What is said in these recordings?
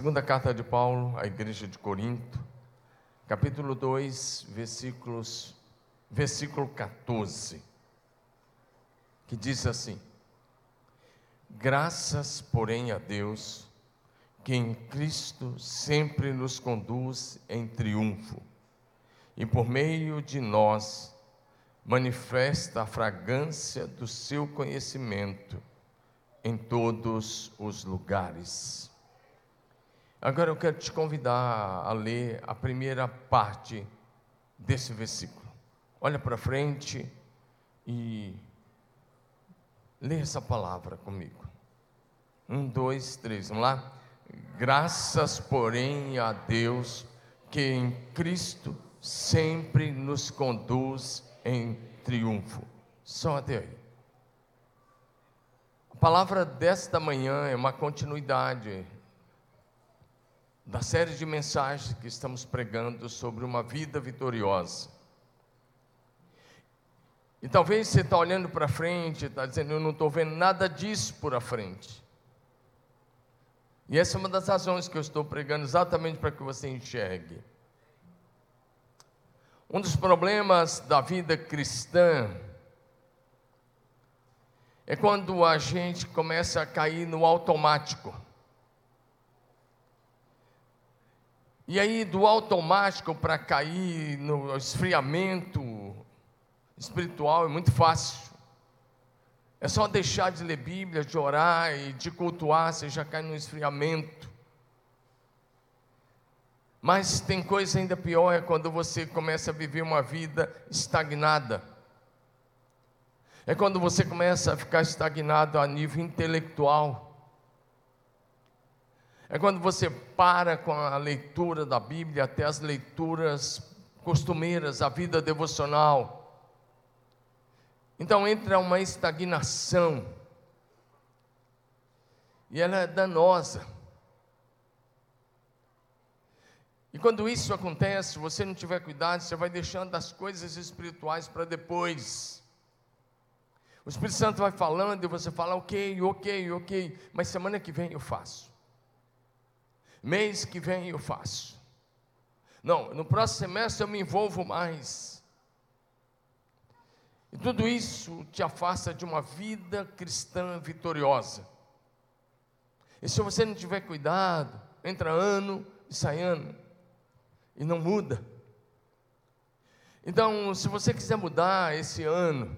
Segunda carta de Paulo à igreja de Corinto, capítulo 2, versículos, versículo 14, que diz assim: Graças, porém, a Deus, que em Cristo sempre nos conduz em triunfo, e por meio de nós manifesta a fragrância do seu conhecimento em todos os lugares. Agora eu quero te convidar a ler a primeira parte desse versículo. Olha para frente e lê essa palavra comigo. Um, dois, três, vamos lá? Graças, porém, a Deus que em Cristo sempre nos conduz em triunfo. Só até aí. A palavra desta manhã é uma continuidade da série de mensagens que estamos pregando sobre uma vida vitoriosa. E talvez você está olhando para frente, está dizendo, eu não estou vendo nada disso por a frente. E essa é uma das razões que eu estou pregando, exatamente para que você enxergue. Um dos problemas da vida cristã é quando a gente começa a cair no automático. E aí, do automático para cair no esfriamento espiritual é muito fácil. É só deixar de ler Bíblia, de orar e de cultuar, você já cai no esfriamento. Mas tem coisa ainda pior, é quando você começa a viver uma vida estagnada. É quando você começa a ficar estagnado a nível intelectual é quando você para com a leitura da Bíblia até as leituras costumeiras, a vida devocional. Então entra uma estagnação. E ela é danosa. E quando isso acontece, você não tiver cuidado, você vai deixando as coisas espirituais para depois. O Espírito Santo vai falando e você fala, ok, ok, ok, mas semana que vem eu faço. Mês que vem eu faço. Não, no próximo semestre eu me envolvo mais. E tudo isso te afasta de uma vida cristã vitoriosa. E se você não tiver cuidado, entra ano e sai ano, e não muda. Então, se você quiser mudar esse ano,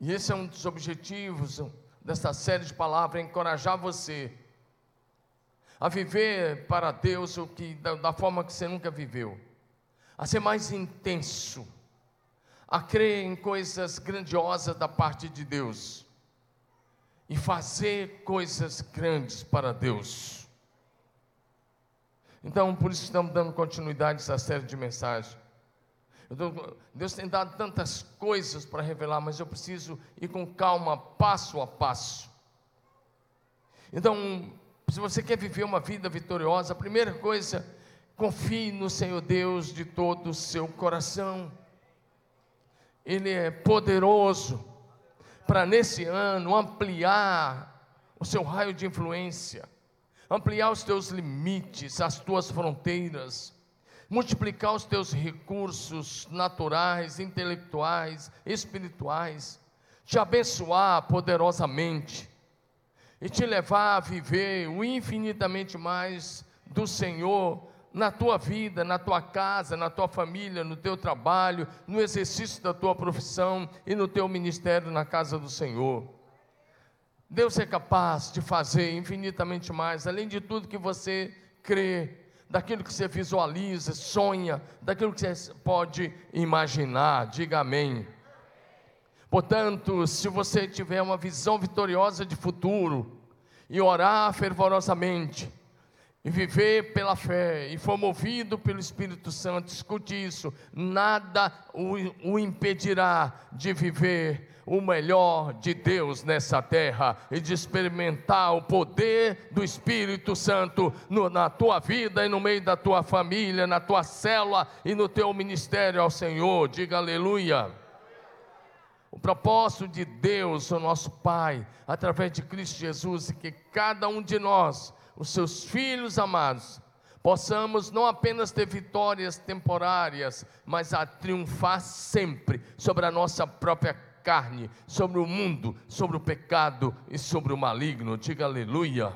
e esse é um dos objetivos dessa série de palavras, é encorajar você a viver para Deus o que da, da forma que você nunca viveu, a ser mais intenso, a crer em coisas grandiosas da parte de Deus e fazer coisas grandes para Deus. Então, por isso estamos dando continuidade a essa série de mensagens. Deus tem dado tantas coisas para revelar, mas eu preciso ir com calma, passo a passo. Então, se você quer viver uma vida vitoriosa, a primeira coisa, confie no Senhor Deus de todo o seu coração. Ele é poderoso para nesse ano ampliar o seu raio de influência, ampliar os teus limites, as tuas fronteiras, multiplicar os teus recursos naturais, intelectuais, espirituais, te abençoar poderosamente e te levar a viver o infinitamente mais do Senhor na tua vida, na tua casa, na tua família, no teu trabalho, no exercício da tua profissão e no teu ministério na casa do Senhor. Deus é capaz de fazer infinitamente mais, além de tudo que você crê, daquilo que você visualiza, sonha, daquilo que você pode imaginar. Diga amém. Portanto, se você tiver uma visão vitoriosa de futuro e orar fervorosamente, e viver pela fé, e for movido pelo Espírito Santo, escute isso: nada o, o impedirá de viver o melhor de Deus nessa terra e de experimentar o poder do Espírito Santo no, na tua vida e no meio da tua família, na tua célula e no teu ministério ao Senhor. Diga aleluia. O propósito de Deus, o nosso Pai, através de Cristo Jesus, é que cada um de nós os seus filhos amados, possamos não apenas ter vitórias temporárias, mas a triunfar sempre sobre a nossa própria carne, sobre o mundo, sobre o pecado e sobre o maligno. Diga aleluia.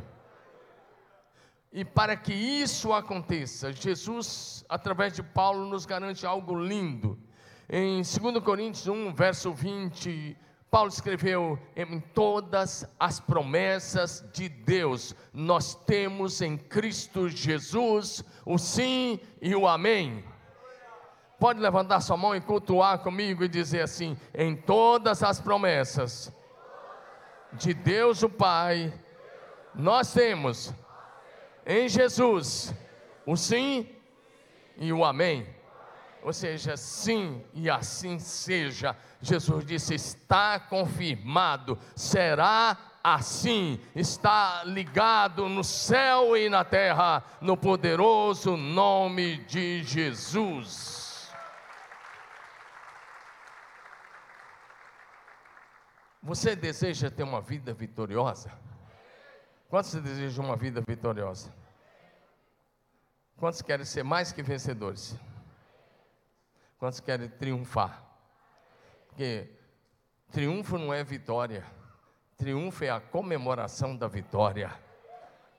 E para que isso aconteça, Jesus, através de Paulo, nos garante algo lindo. Em 2 Coríntios 1, verso 20, Paulo escreveu: em todas as promessas de Deus, nós temos em Cristo Jesus o sim e o amém. Pode levantar sua mão e cultuar comigo e dizer assim: em todas as promessas de Deus o Pai, nós temos em Jesus o sim e o amém. Ou seja, sim e assim seja. Jesus disse: está confirmado, será assim, está ligado no céu e na terra, no poderoso nome de Jesus. Você deseja ter uma vida vitoriosa? Quantos desejam uma vida vitoriosa? Quantos querem ser mais que vencedores? Quantos querem triunfar? Porque triunfo não é vitória, triunfo é a comemoração da vitória.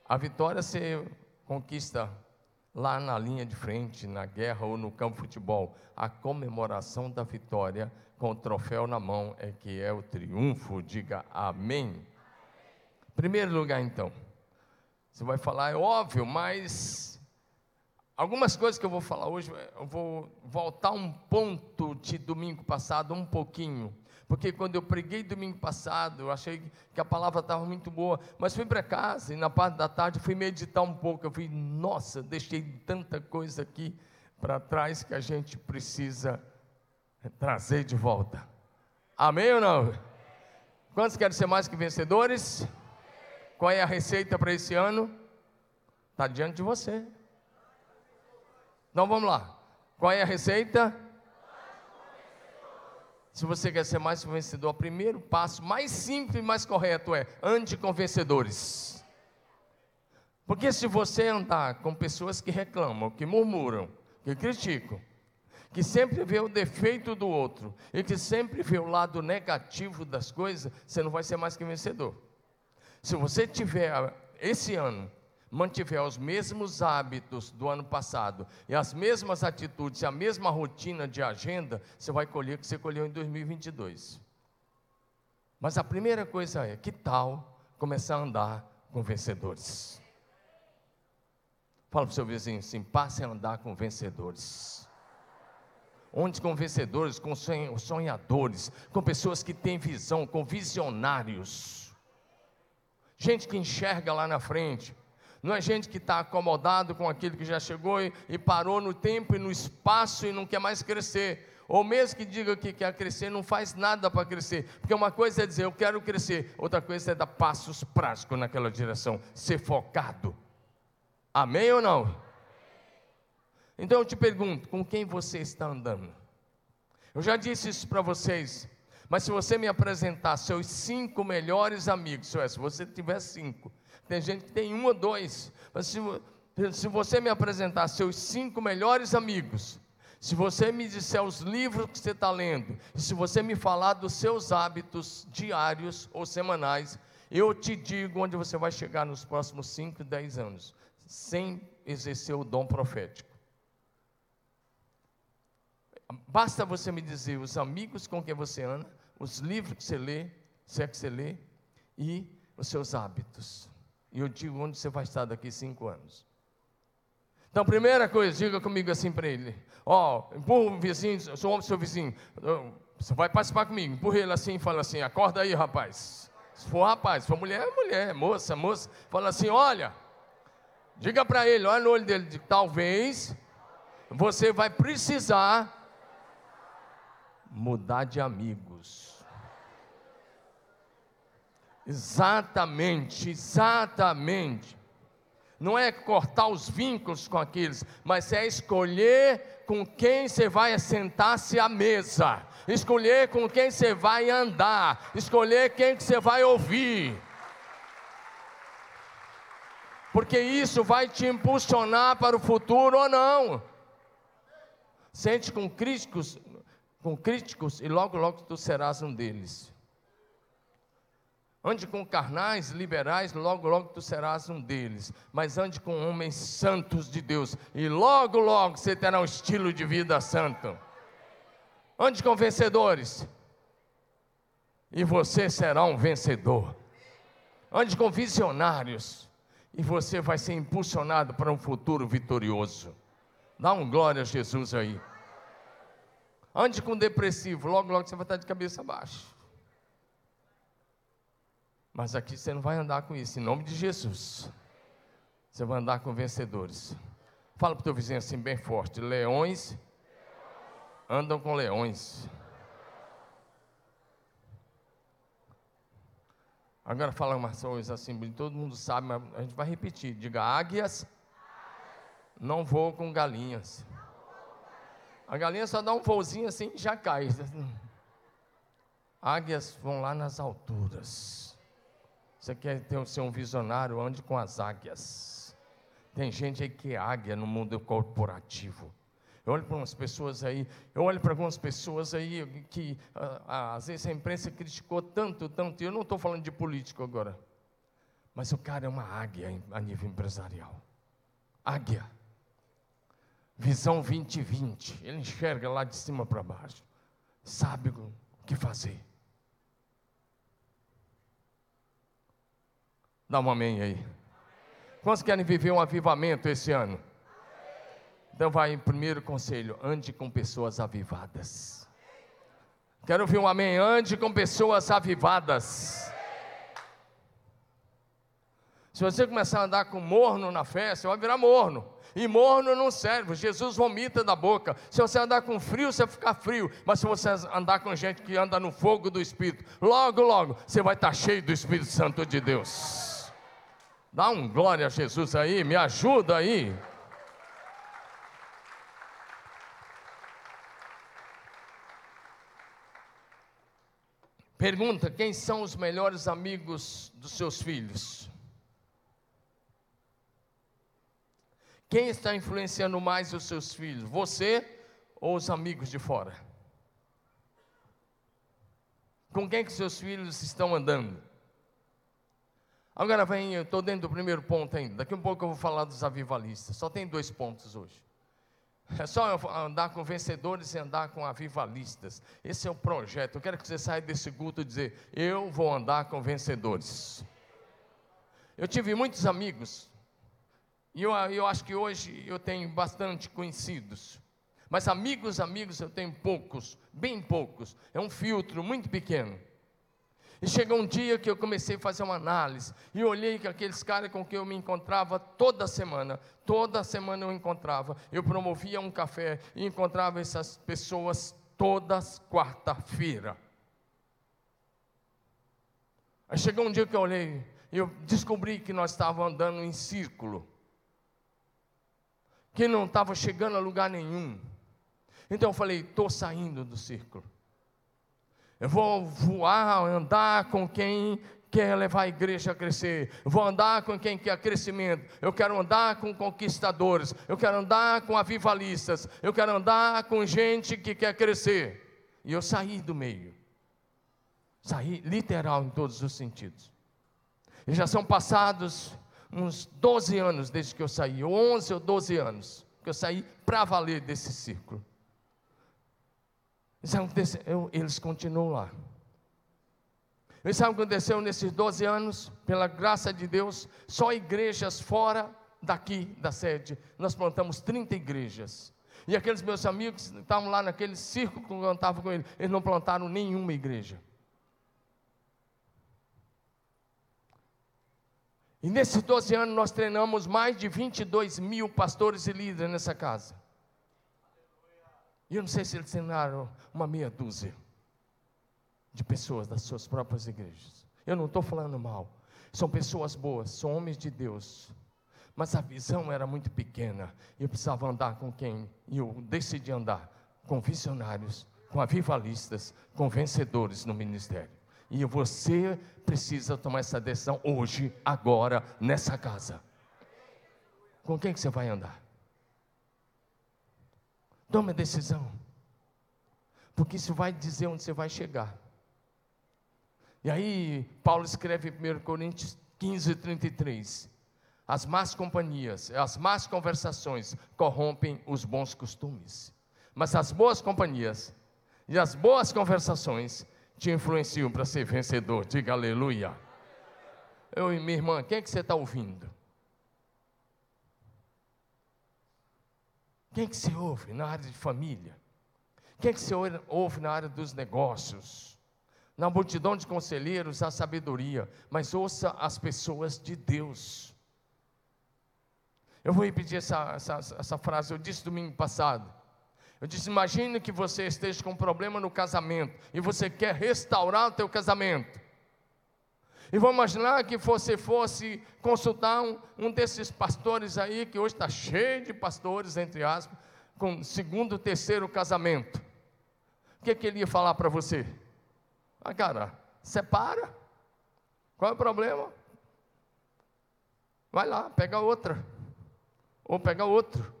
A vitória você conquista lá na linha de frente, na guerra ou no campo de futebol. A comemoração da vitória com o troféu na mão é que é o triunfo. Diga amém. Primeiro lugar, então. Você vai falar, é óbvio, mas Algumas coisas que eu vou falar hoje, eu vou voltar um ponto de domingo passado, um pouquinho. Porque quando eu preguei domingo passado, eu achei que a palavra estava muito boa. Mas fui para casa e na parte da tarde fui meditar um pouco. Eu fui, nossa, deixei tanta coisa aqui para trás que a gente precisa trazer de volta. Amém ou não? Quantos querem ser mais que vencedores? Qual é a receita para esse ano? Está diante de você. Então vamos lá. Qual é a receita? Se você quer ser mais vencedor, o primeiro passo mais simples e mais correto é ande com vencedores. Porque se você andar com pessoas que reclamam, que murmuram, que criticam, que sempre vê o defeito do outro e que sempre vê o lado negativo das coisas, você não vai ser mais que vencedor. Se você tiver esse ano mantiver os mesmos hábitos do ano passado e as mesmas atitudes, a mesma rotina de agenda, você vai colher o que você colheu em 2022. Mas a primeira coisa é: que tal começar a andar com vencedores? Fala para o seu vizinho assim: passe a andar com vencedores. Onde com vencedores, com sonhadores, com pessoas que têm visão, com visionários. Gente que enxerga lá na frente, não é gente que está acomodado com aquilo que já chegou e, e, parou no tempo e no espaço e não quer mais crescer. Ou mesmo que diga que quer crescer, não faz nada para crescer. Porque uma coisa é dizer eu quero crescer, outra coisa é dar passos práticos naquela direção, ser focado. Amém ou não? Então eu te pergunto: com quem você está andando? Eu já disse isso para vocês, mas se você me apresentar seus cinco melhores amigos, se você tiver cinco, tem gente que tem um ou dois. Mas se, se você me apresentar seus cinco melhores amigos, se você me disser os livros que você está lendo, se você me falar dos seus hábitos diários ou semanais, eu te digo onde você vai chegar nos próximos 5, 10 anos, sem exercer o dom profético. Basta você me dizer os amigos com quem você anda, os livros que você lê, se é que você lê, e os seus hábitos. E eu digo onde você vai estar daqui cinco anos. Então, primeira coisa, diga comigo assim para ele: Ó, oh, empurra o vizinho, sou seu vizinho. Você vai participar comigo. Empurra ele assim e fala assim: acorda aí, rapaz. Se for rapaz, se for mulher, é mulher, moça, moça. Fala assim: olha, diga para ele, olha no olho dele, talvez você vai precisar mudar de amigos. Exatamente, exatamente. Não é cortar os vínculos com aqueles, mas é escolher com quem você vai assentar-se à mesa, escolher com quem você vai andar, escolher quem que você vai ouvir. porque isso vai te impulsionar para o futuro ou não. Sente com críticos, com críticos e logo logo tu serás um deles. Ande com carnais, liberais, logo logo tu serás um deles. Mas ande com homens santos de Deus, e logo logo você terá um estilo de vida santo. Ande com vencedores, e você será um vencedor. Ande com visionários, e você vai ser impulsionado para um futuro vitorioso. Dá um glória a Jesus aí. Ande com depressivo, logo, logo você vai estar de cabeça baixa. Mas aqui você não vai andar com isso, em nome de Jesus. Você vai andar com vencedores. Fala para o teu vizinho assim, bem forte: leões andam com leões. Agora fala umas coisas assim, todo mundo sabe, mas a gente vai repetir. Diga: águias não voam com galinhas. A galinha só dá um voozinho assim e já cai. Águias vão lá nas alturas. Você quer ter, ser um visionário? Ande com as águias. Tem gente aí que é águia no mundo corporativo. Eu olho para umas pessoas aí, eu olho para algumas pessoas aí que às vezes a imprensa criticou tanto, tanto, e eu não estou falando de político agora. Mas o cara é uma águia a nível empresarial. Águia. Visão 2020. Ele enxerga lá de cima para baixo. Sabe o que fazer. Dá um amém aí. Quantos querem viver um avivamento esse ano? Então vai em primeiro conselho, ande com pessoas avivadas. Quero ouvir um amém, ande com pessoas avivadas. Se você começar a andar com morno na fé, você vai virar morno. E morno não serve, Jesus vomita da boca. Se você andar com frio, você vai ficar frio. Mas se você andar com gente que anda no fogo do Espírito, logo, logo, você vai estar cheio do Espírito Santo de Deus. Dá um glória a Jesus aí, me ajuda aí. Pergunta: quem são os melhores amigos dos seus filhos? Quem está influenciando mais os seus filhos? Você ou os amigos de fora? Com quem que seus filhos estão andando? Agora vem, eu estou dentro do primeiro ponto ainda. Daqui a um pouco eu vou falar dos avivalistas. Só tem dois pontos hoje. É só andar com vencedores e andar com avivalistas. Esse é o projeto. Eu quero que você saia desse culto e dizer: Eu vou andar com vencedores. Eu tive muitos amigos e eu, eu acho que hoje eu tenho bastante conhecidos. Mas amigos, amigos, eu tenho poucos, bem poucos. É um filtro muito pequeno. E chegou um dia que eu comecei a fazer uma análise e olhei que aqueles caras com quem eu me encontrava toda semana, toda semana eu encontrava. Eu promovia um café e encontrava essas pessoas todas quarta-feira. Aí chegou um dia que eu olhei e eu descobri que nós estávamos andando em círculo que não estava chegando a lugar nenhum. Então eu falei: estou saindo do círculo. Eu vou voar, andar com quem quer levar a igreja a crescer. Eu vou andar com quem quer crescimento. Eu quero andar com conquistadores. Eu quero andar com avivalistas. Eu quero andar com gente que quer crescer. E eu saí do meio. Saí literal em todos os sentidos. E já são passados uns 12 anos desde que eu saí, 11 ou 12 anos, que eu saí para valer desse círculo. Eles continuam lá. E sabe o que aconteceu nesses 12 anos? Pela graça de Deus, só igrejas fora daqui da sede. Nós plantamos 30 igrejas. E aqueles meus amigos estavam lá naquele círculo que eu estava com eles, eles não plantaram nenhuma igreja. E nesses 12 anos nós treinamos mais de 22 mil pastores e líderes nessa casa. E eu não sei se eles treinaram uma meia dúzia de pessoas das suas próprias igrejas. Eu não estou falando mal. São pessoas boas, são homens de Deus. Mas a visão era muito pequena. Eu precisava andar com quem? E eu decidi andar com visionários, com avivalistas, com vencedores no ministério. E você precisa tomar essa decisão hoje, agora, nessa casa. Com quem que você vai andar? Tome a decisão. Porque isso vai dizer onde você vai chegar. E aí, Paulo escreve em 1 Coríntios 15, 33. As más companhias, as más conversações corrompem os bons costumes. Mas as boas companhias e as boas conversações te influenciam para ser vencedor. Diga aleluia. Eu e minha irmã, quem é que você está ouvindo? Quem que você ouve na área de família? Quem que você ouve na área dos negócios? Na multidão de conselheiros, a sabedoria, mas ouça as pessoas de Deus. Eu vou repetir essa, essa, essa frase, eu disse domingo passado. Eu disse: imagine que você esteja com um problema no casamento e você quer restaurar o teu casamento. E vamos imaginar que você fosse consultar um, um desses pastores aí, que hoje está cheio de pastores, entre aspas, com segundo, terceiro casamento. O que, que ele ia falar para você? Ah, cara, separa. Qual é o problema? Vai lá, pega outra. Ou pega outro.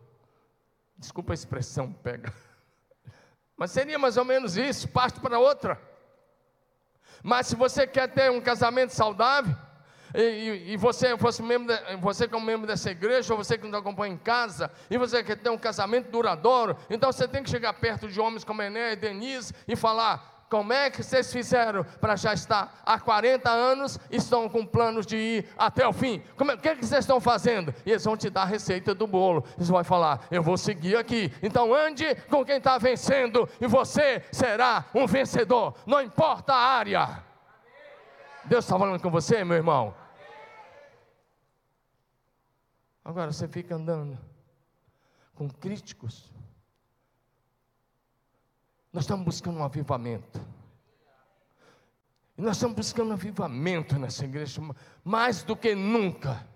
Desculpa a expressão, pega. Mas seria mais ou menos isso, parte para outra. Mas se você quer ter um casamento saudável, e, e, e você, fosse membro de, você como membro dessa igreja, ou você que nos acompanha em casa, e você quer ter um casamento duradouro, então você tem que chegar perto de homens como Ené e Denise e falar: como é que vocês fizeram para já estar há 40 anos e estão com planos de ir até o fim? Como é, o que, é que vocês estão fazendo? E eles vão te dar a receita do bolo. Eles vão falar: Eu vou seguir aqui. Então ande com quem está vencendo e você será um vencedor. Não importa a área. Deus está falando com você, meu irmão. Agora você fica andando com críticos nós estamos buscando um avivamento. E nós estamos buscando um avivamento nessa igreja, mais do que nunca.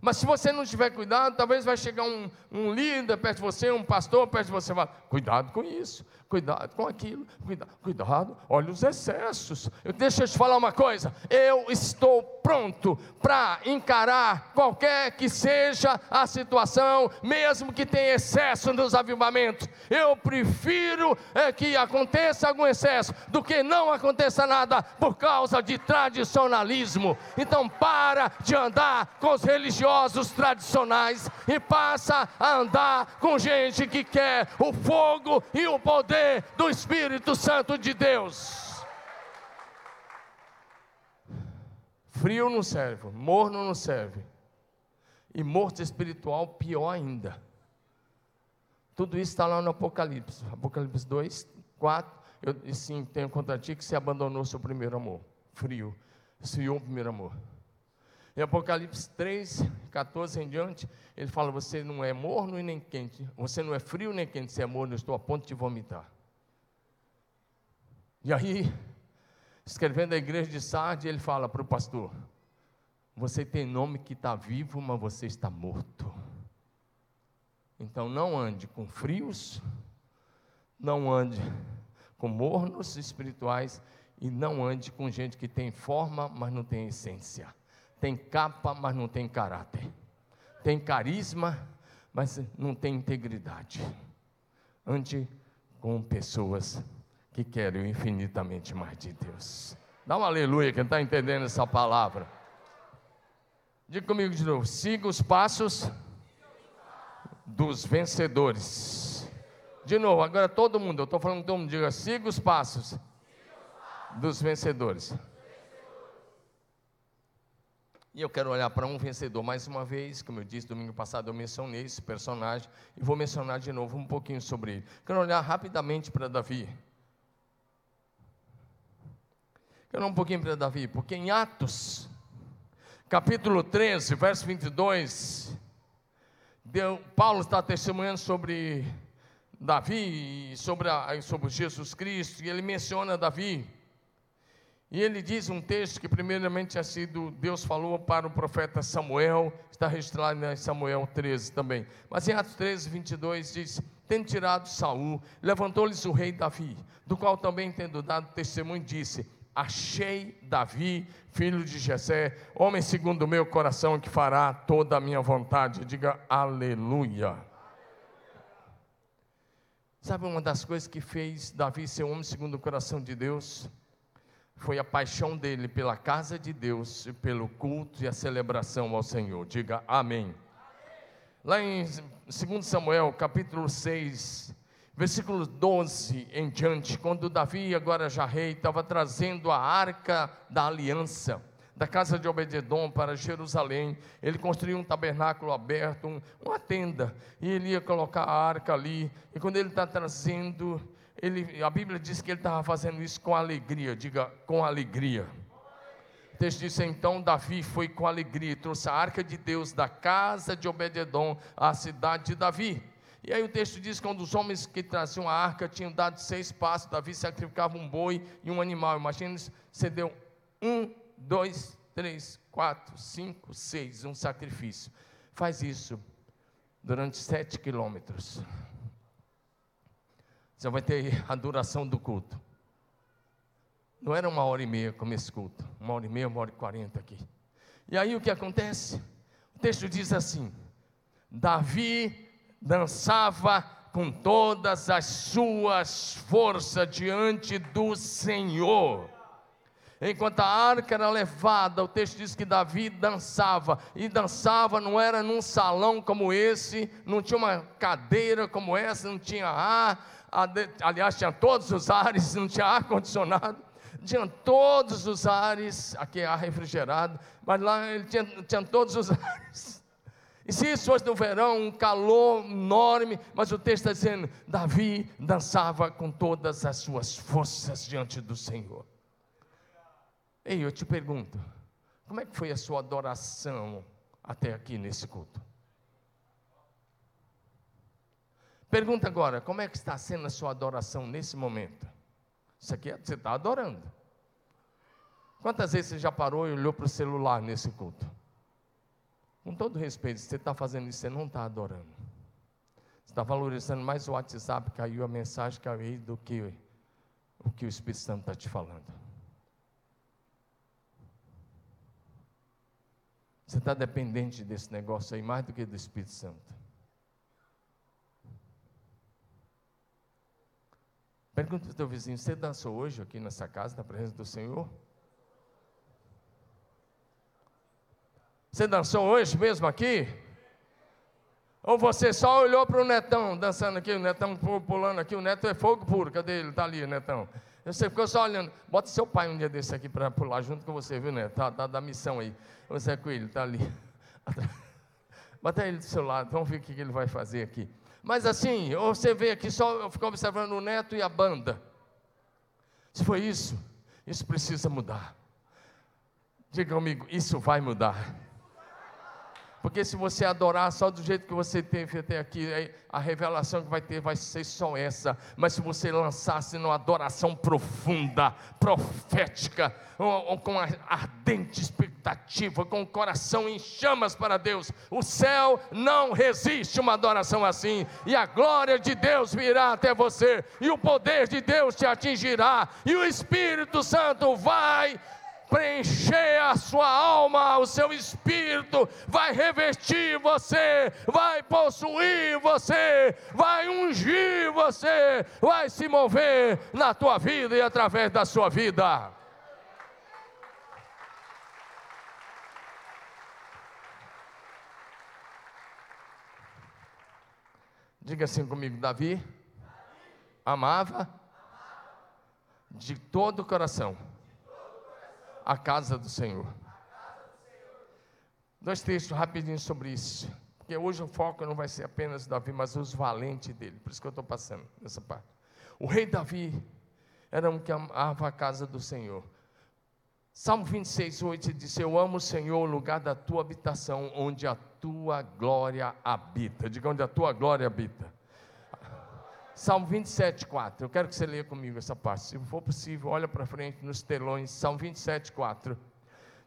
Mas se você não tiver cuidado, talvez vai chegar um, um líder perto de você, um pastor perto de você, vai, cuidado com isso, cuidado com aquilo, cuidado, cuidado, olha os excessos. Eu, deixa eu te falar uma coisa, eu estou pronto para encarar qualquer que seja a situação, mesmo que tenha excesso nos avivamentos. Eu prefiro é, que aconteça algum excesso do que não aconteça nada por causa de tradicionalismo. Então para de andar com os religiosos tradicionais e passa a andar com gente que quer o fogo e o poder do Espírito Santo de Deus. Frio não serve, morno não serve. E morto espiritual, pior ainda. Tudo isso está lá no Apocalipse. Apocalipse 2, 4. Eu sim tenho contra ti que se abandonou seu primeiro amor. Frio. Esfriou o primeiro amor. Em Apocalipse 3, 14 em diante, ele fala: Você não é morno e nem quente, você não é frio nem quente, você é morno, eu estou a ponto de vomitar. E aí, escrevendo a igreja de Sardes, ele fala para o pastor: Você tem nome que está vivo, mas você está morto. Então não ande com frios, não ande com mornos espirituais e não ande com gente que tem forma, mas não tem essência tem capa, mas não tem caráter, tem carisma, mas não tem integridade. Ande com pessoas que querem infinitamente mais de Deus. Dá um aleluia, quem está entendendo essa palavra. Diga comigo de novo: siga os passos dos vencedores. De novo, agora todo mundo, eu estou falando todo mundo, diga: siga os passos dos vencedores. E eu quero olhar para um vencedor mais uma vez, como eu disse domingo passado, eu mencionei esse personagem e vou mencionar de novo um pouquinho sobre ele. Quero olhar rapidamente para Davi. Quero olhar um pouquinho para Davi, porque em Atos, capítulo 13, verso 22, Deus, Paulo está testemunhando sobre Davi sobre, a, sobre Jesus Cristo, e ele menciona Davi. E ele diz um texto que primeiramente tinha sido, Deus falou para o profeta Samuel, está registrado em Samuel 13 também. Mas em Atos 13, 22 diz, tendo tirado Saul, levantou-lhes o rei Davi, do qual também tendo dado testemunho, disse, achei Davi, filho de Jessé, homem segundo o meu coração, que fará toda a minha vontade. Diga aleluia. Sabe uma das coisas que fez Davi ser homem segundo o coração de Deus? Foi a paixão dele pela casa de Deus, pelo culto e a celebração ao Senhor. Diga amém. Lá em 2 Samuel, capítulo 6, versículo 12 em diante, quando Davi, agora já rei, estava trazendo a arca da aliança da casa de Obededom para Jerusalém, ele construiu um tabernáculo aberto, um, uma tenda, e ele ia colocar a arca ali, e quando ele está trazendo, ele, a Bíblia diz que ele estava fazendo isso com alegria, diga com alegria. O texto diz então: Davi foi com alegria, trouxe a arca de Deus da casa de Obededom à cidade de Davi. E aí o texto diz que quando os homens que traziam a arca tinham dado seis passos, Davi sacrificava um boi e um animal. Imagina, você deu um, dois, três, quatro, cinco, seis, um sacrifício. Faz isso durante sete quilômetros. Você vai ter a duração do culto. Não era uma hora e meia como esse culto, uma hora e meia, uma hora e quarenta aqui. E aí o que acontece? O texto diz assim: Davi dançava com todas as suas forças diante do Senhor. Enquanto a arca era levada, o texto diz que Davi dançava, e dançava não era num salão como esse, não tinha uma cadeira como essa, não tinha ar, aliás, tinha todos os ares, não tinha ar condicionado, tinha todos os ares, aqui é ar refrigerado, mas lá ele tinha, tinha todos os ares. E se isso fosse no verão, um calor enorme, mas o texto está dizendo: Davi dançava com todas as suas forças diante do Senhor. Ei, eu te pergunto, como é que foi a sua adoração até aqui nesse culto? Pergunta agora, como é que está sendo a sua adoração nesse momento? Isso aqui é, você está adorando. Quantas vezes você já parou e olhou para o celular nesse culto? Com todo respeito, você está fazendo isso, você não está adorando. Você está valorizando mais o WhatsApp, caiu a mensagem, caiu do que o que o Espírito Santo está te falando. Você está dependente desse negócio aí mais do que do Espírito Santo. Pergunta para o teu vizinho: você dançou hoje aqui nessa casa, na presença do Senhor? Você dançou hoje mesmo aqui? Ou você só olhou para o netão dançando aqui, o netão pulando aqui, o neto é fogo puro, cadê ele? Está ali, netão. Você ficou só olhando. Bota seu pai um dia desse aqui para pular junto com você, viu, neto? Tá, tá da missão aí. Você é com ele, está ali. Bota ele do seu lado, vamos ver o que ele vai fazer aqui. Mas assim, você vê aqui só, ficou observando o neto e a banda. Se foi isso, isso precisa mudar. Diga comigo, isso vai mudar. Porque se você adorar só do jeito que você teve até aqui, a revelação que vai ter vai ser só essa. Mas se você lançasse numa adoração profunda, profética, com ardente expectativa, com o coração em chamas para Deus, o céu não resiste uma adoração assim. E a glória de Deus virá até você, e o poder de Deus te atingirá, e o Espírito Santo vai preencher a sua alma, o seu espírito, vai revestir você, vai possuir você, vai ungir você, vai se mover na tua vida e através da sua vida. Diga assim comigo, Davi amava de todo o coração a casa do Senhor. Dois textos rapidinho sobre isso. Porque hoje o foco não vai ser apenas Davi, mas os valentes dele. Por isso que eu estou passando nessa parte. O rei Davi era um que amava a casa do Senhor. Salmo 26, 8 diz: Eu amo Senhor, o lugar da tua habitação, onde a tua glória habita. Diga onde a tua glória habita. Salmo 27, 4. Eu quero que você leia comigo essa parte. Se for possível, olha para frente nos telões. Salmo 27, 4.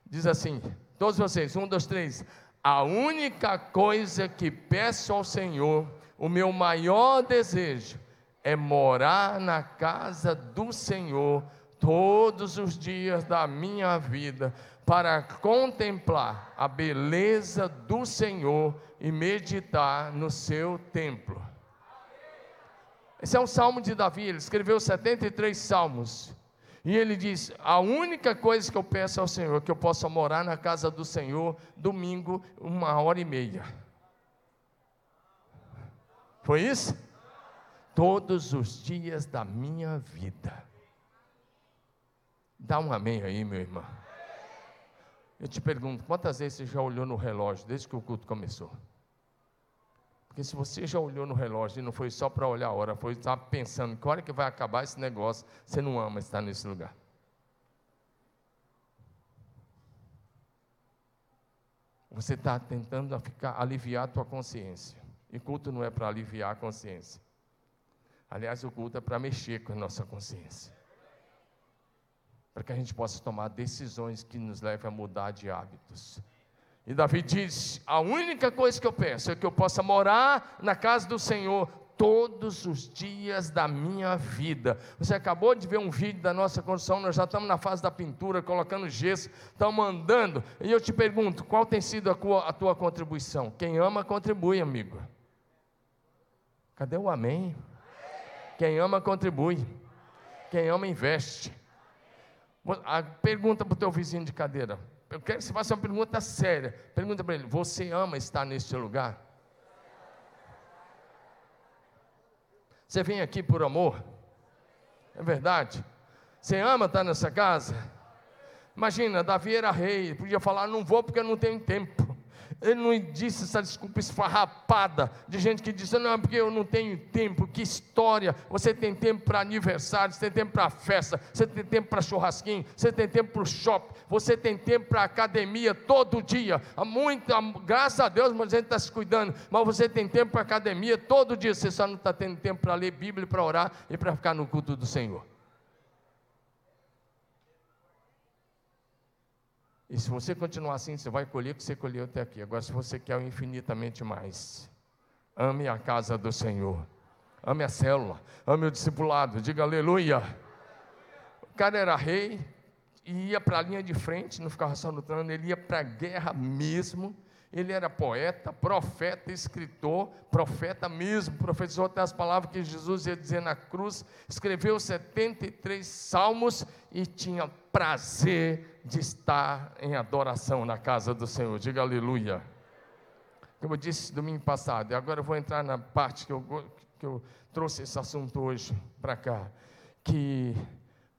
Diz assim: Todos vocês, um, dois, três. A única coisa que peço ao Senhor, o meu maior desejo, é morar na casa do Senhor todos os dias da minha vida para contemplar a beleza do Senhor e meditar no seu templo. Esse é um salmo de Davi, ele escreveu 73 salmos. E ele diz: A única coisa que eu peço ao Senhor é que eu possa morar na casa do Senhor domingo, uma hora e meia. Foi isso? Todos os dias da minha vida. Dá um amém aí, meu irmão. Eu te pergunto, quantas vezes você já olhou no relógio desde que o culto começou? Porque se você já olhou no relógio e não foi só para olhar a hora, foi estar pensando que hora que vai acabar esse negócio, você não ama estar nesse lugar. Você está tentando ficar, aliviar a tua consciência. E culto não é para aliviar a consciência. Aliás, o culto é para mexer com a nossa consciência para que a gente possa tomar decisões que nos levem a mudar de hábitos. E Davi diz: a única coisa que eu peço é que eu possa morar na casa do Senhor todos os dias da minha vida. Você acabou de ver um vídeo da nossa construção, nós já estamos na fase da pintura, colocando gesso, estamos andando. E eu te pergunto: qual tem sido a tua, a tua contribuição? Quem ama, contribui, amigo. Cadê o amém? Quem ama, contribui. Quem ama, investe. A pergunta para o teu vizinho de cadeira. Eu quero que você faça uma pergunta séria. Pergunta para ele: Você ama estar neste lugar? Você vem aqui por amor? É verdade? Você ama estar nessa casa? Imagina, Davi era rei, podia falar: Não vou porque eu não tenho tempo. Ele não disse essa desculpa esfarrapada de gente que diz: não, porque eu não tenho tempo. Que história! Você tem tempo para aniversário, você tem tempo para festa, você tem tempo para churrasquinho, você tem tempo para o shopping, você tem tempo para academia todo dia. Graças a Deus, mas a gente está se cuidando. Mas você tem tempo para academia todo dia. Você só não está tendo tempo para ler Bíblia, para orar e para ficar no culto do Senhor. E se você continuar assim, você vai colher o que você colheu até aqui. Agora, se você quer infinitamente mais, ame a casa do Senhor, ame a célula, ame o discipulado, diga aleluia. O cara era rei e ia para a linha de frente, não ficava só trono, ele ia para a guerra mesmo. Ele era poeta, profeta, escritor, profeta mesmo, profetizou até as palavras que Jesus ia dizer na cruz, escreveu 73 salmos e tinha prazer de estar em adoração na casa do Senhor. Diga aleluia. Como eu disse domingo passado, e agora eu vou entrar na parte que eu, que eu trouxe esse assunto hoje para cá, que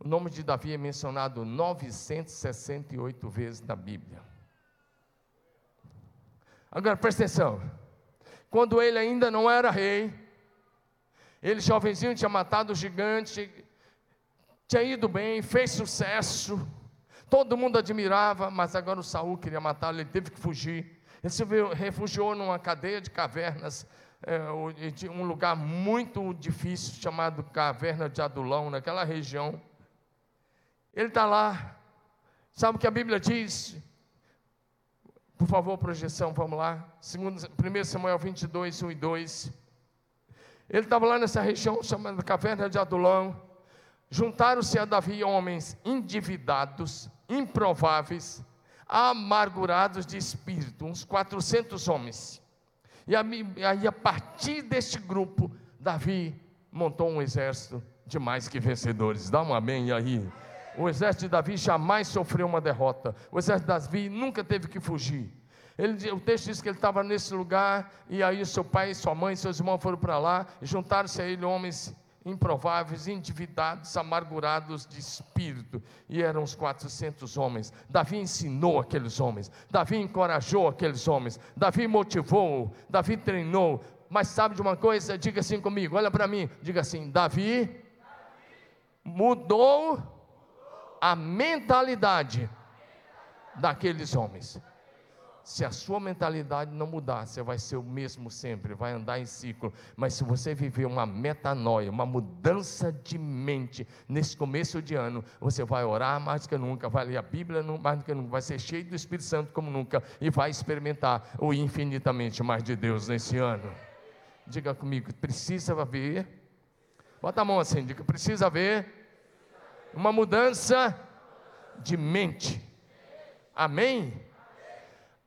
o nome de Davi é mencionado 968 vezes na Bíblia. Agora presta atenção. Quando ele ainda não era rei, ele jovenzinho tinha matado o gigante, tinha ido bem, fez sucesso, todo mundo admirava, mas agora o Saul queria matá-lo, ele teve que fugir. Ele se refugiou numa cadeia de cavernas, é, um lugar muito difícil chamado Caverna de Adulão, naquela região. Ele está lá, sabe o que a Bíblia diz? Por favor, projeção, vamos lá. 1 Samuel 22, 1 e 2. Ele estava lá nessa região chamada Caverna de Adulão. Juntaram-se a Davi homens endividados, improváveis, amargurados de espírito, uns 400 homens. E aí, a partir deste grupo, Davi montou um exército de mais que vencedores. Dá um amém aí. O exército de Davi jamais sofreu uma derrota. O exército de Davi nunca teve que fugir. Ele, o texto diz que ele estava nesse lugar, e aí seu pai, sua mãe, seus irmãos foram para lá, e juntaram-se a ele homens improváveis, endividados, amargurados de espírito, e eram uns 400 homens. Davi ensinou aqueles homens, Davi encorajou aqueles homens, Davi motivou, Davi treinou. Mas sabe de uma coisa? Diga assim comigo, olha para mim, diga assim: Davi mudou a mentalidade daqueles homens. Se a sua mentalidade não mudar, você vai ser o mesmo sempre, vai andar em ciclo. Mas se você viver uma metanoia, uma mudança de mente nesse começo de ano, você vai orar mais do que nunca, vai ler a Bíblia mais do que nunca, vai ser cheio do Espírito Santo como nunca e vai experimentar o infinitamente mais de Deus nesse ano. Diga comigo, precisa ver. Bota a mão assim, diga, precisa ver Uma mudança de mente. Amém?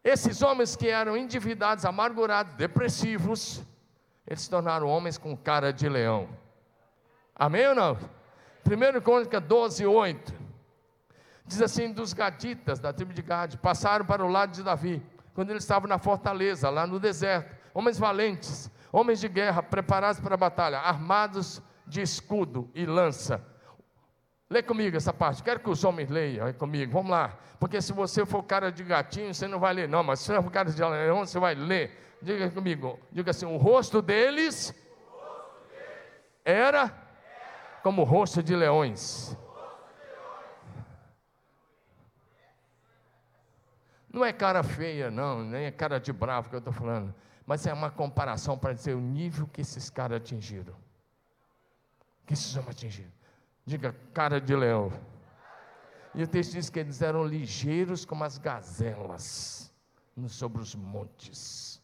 Esses homens que eram endividados, amargurados, depressivos, eles se tornaram homens com cara de leão. Amém ou não? 1 Crônica 12, 8. Diz assim: dos gaditas, da tribo de Gade, passaram para o lado de Davi, quando eles estavam na fortaleza, lá no deserto. Homens valentes, homens de guerra, preparados para a batalha, armados de escudo e lança Lê comigo essa parte. Quero que os homens leiam comigo. Vamos lá. Porque se você for cara de gatinho, você não vai ler, não. Mas se você for cara de leão, você vai ler. Diga comigo. Diga assim: o rosto deles, era como o rosto de leões. Não é cara feia, não, nem é cara de bravo que eu estou falando, mas é uma comparação para dizer o nível que esses caras atingiram. Que esses homens atingiram. Diga, cara de leão. E o texto diz que eles eram ligeiros como as gazelas sobre os montes.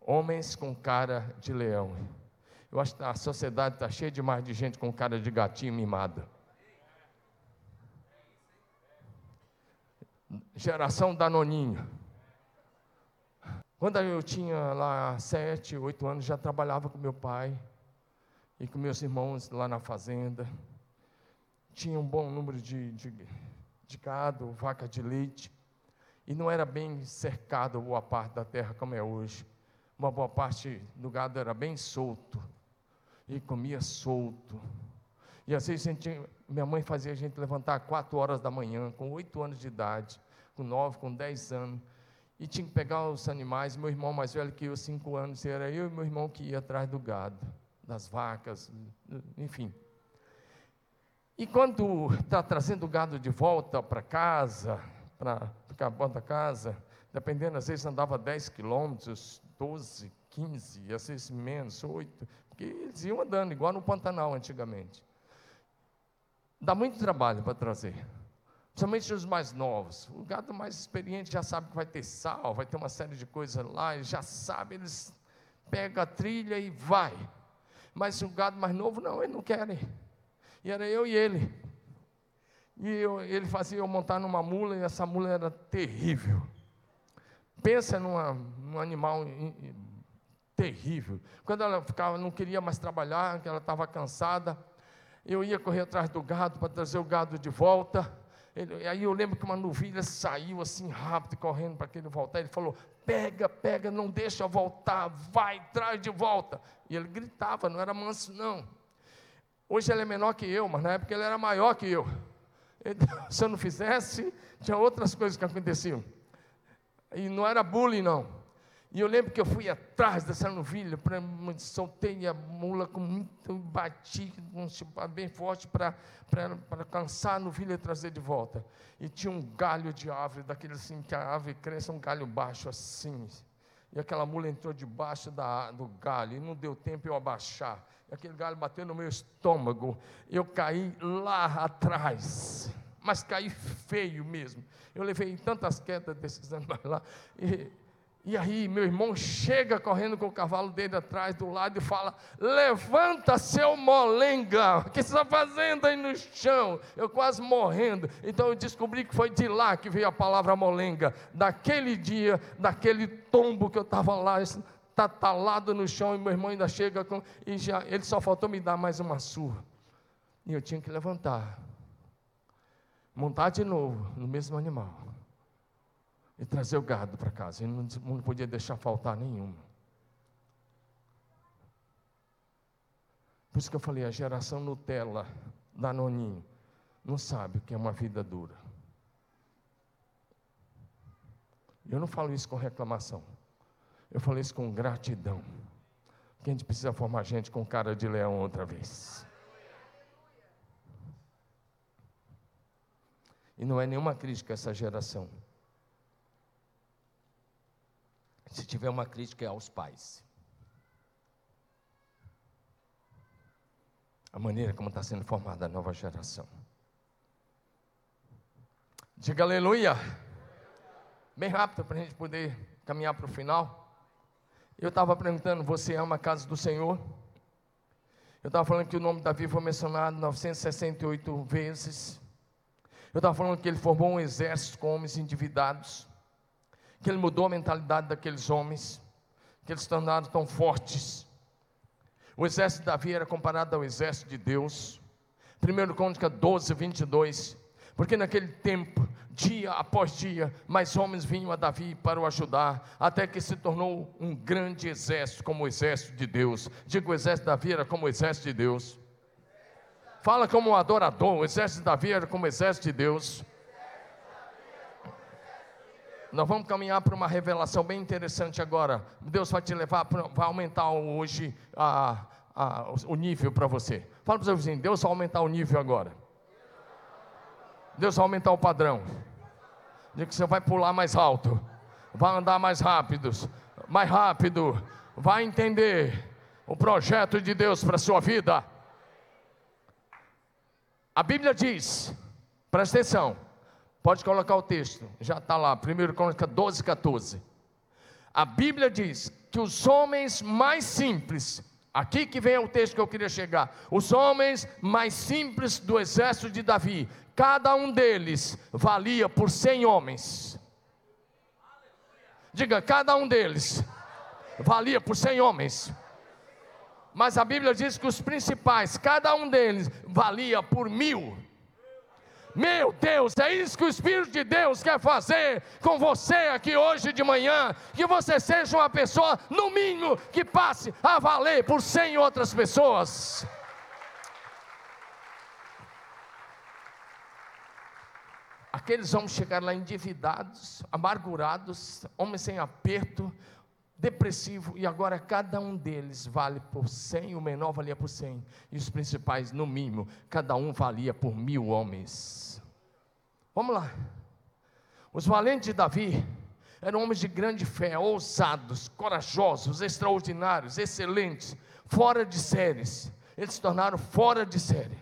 Homens com cara de leão. Eu acho que a sociedade está cheia demais de gente com cara de gatinho mimada. Geração Danoninho. Quando eu tinha lá sete, oito anos, já trabalhava com meu pai e com meus irmãos lá na fazenda. Tinha um bom número de, de, de gado, vaca de leite, e não era bem cercado boa parte da terra como é hoje. Uma boa parte do gado era bem solto, e comia solto. E às vezes tinha, minha mãe fazia a gente levantar quatro horas da manhã, com oito anos de idade, com nove, com dez anos, e tinha que pegar os animais. Meu irmão mais velho que eu, cinco anos, era eu e meu irmão que ia atrás do gado das vacas, enfim. E quando está trazendo o gado de volta para casa, para ficar bom da casa, dependendo, às vezes andava 10 quilômetros, 12, 15, às vezes menos, 8, porque eles iam andando, igual no Pantanal antigamente. Dá muito trabalho para trazer, principalmente os mais novos. O gado mais experiente já sabe que vai ter sal, vai ter uma série de coisas lá, já sabe, eles pegam a trilha e vai. Mas o gado mais novo, não, eles não querem. E era eu e ele. E eu, ele fazia eu montar numa mula, e essa mula era terrível. Pensa numa, num animal terrível. Quando ela ficava, não queria mais trabalhar, que ela estava cansada, eu ia correr atrás do gado para trazer o gado de volta. Ele, aí eu lembro que uma novilha saiu assim rápido, correndo para que ele voltar. Ele falou: pega, pega, não deixa voltar, vai, traz de volta. E ele gritava, não era manso, não. Hoje ele é menor que eu, mas na época ele era maior que eu. se eu não fizesse, tinha outras coisas que aconteciam. E não era bullying, não. E eu lembro que eu fui atrás dessa novilha, soltei a mula com muito, bati com um bem forte para cansar a novilha e trazer de volta. E tinha um galho de árvore, daquele assim, que a árvore cresce, um galho baixo assim. E aquela mula entrou debaixo da, do galho, e não deu tempo eu abaixar. E aquele galho bateu no meu estômago. Eu caí lá atrás, mas caí feio mesmo. Eu levei tantas quedas desses animais lá. E, e aí, meu irmão chega correndo com o cavalo dele atrás do lado e fala: Levanta, seu molenga, o que você está fazendo aí no chão? Eu quase morrendo. Então eu descobri que foi de lá que veio a palavra molenga. Daquele dia, daquele tombo que eu estava lá, tatalado no chão, e meu irmão ainda chega com. E já, ele só faltou me dar mais uma surra. E eu tinha que levantar, montar de novo no mesmo animal e trazer o gado para casa. Ele não, não podia deixar faltar nenhum. Por isso que eu falei, a geração Nutella, Danoninho, não sabe o que é uma vida dura. Eu não falo isso com reclamação. Eu falo isso com gratidão. Que a gente precisa formar gente com cara de leão outra vez. E não é nenhuma crítica essa geração. Se tiver uma crítica, é aos pais. A maneira como está sendo formada a nova geração. Diga aleluia. Bem rápido para a gente poder caminhar para o final. Eu estava perguntando: você ama a casa do Senhor? Eu estava falando que o nome Davi foi mencionado 968 vezes. Eu estava falando que ele formou um exército com homens endividados, que ele mudou a mentalidade daqueles homens, que eles tornaram tão fortes. O exército de Davi era comparado ao exército de Deus. 1 Crônica 12, 22. Porque naquele tempo, dia após dia, mais homens vinham a Davi para o ajudar, até que se tornou um grande exército, como o exército de Deus. Digo, o exército de Davi era como o exército de Deus. Fala como um adorador, o exército de Davi era como o exército de Deus. Nós vamos caminhar para uma revelação bem interessante agora. Deus vai te levar, vai aumentar hoje a, a, o nível para você. Fala para o seu vizinho, Deus vai aumentar o nível agora. Deus vai aumentar o padrão. Diz que você vai pular mais alto, vai andar mais rápido, mais rápido, vai entender o projeto de Deus para a sua vida. A Bíblia diz, presta atenção, pode colocar o texto, já está lá, 1 Crônica 12, 14. A Bíblia diz que os homens mais simples Aqui que vem o texto que eu queria chegar. Os homens mais simples do exército de Davi, cada um deles valia por cem homens. Diga, cada um deles valia por cem homens. Mas a Bíblia diz que os principais, cada um deles valia por mil. Meu Deus, é isso que o Espírito de Deus quer fazer com você aqui hoje de manhã. Que você seja uma pessoa, no mínimo, que passe a valer por cem outras pessoas. Aqueles homens chegaram lá endividados, amargurados, homens sem aperto, depressivo, e agora cada um deles vale por cem, o menor valia por cem, e os principais, no mínimo, cada um valia por mil homens. Vamos lá. Os valentes de Davi eram homens de grande fé, ousados, corajosos, extraordinários, excelentes, fora de séries. Eles se tornaram fora de série,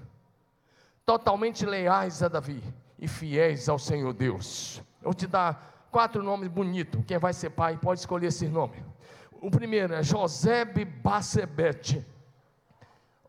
totalmente leais a Davi e fiéis ao Senhor Deus. Eu te dar quatro nomes bonitos. Quem vai ser pai pode escolher esse nome. O primeiro é Josebe Bacebete.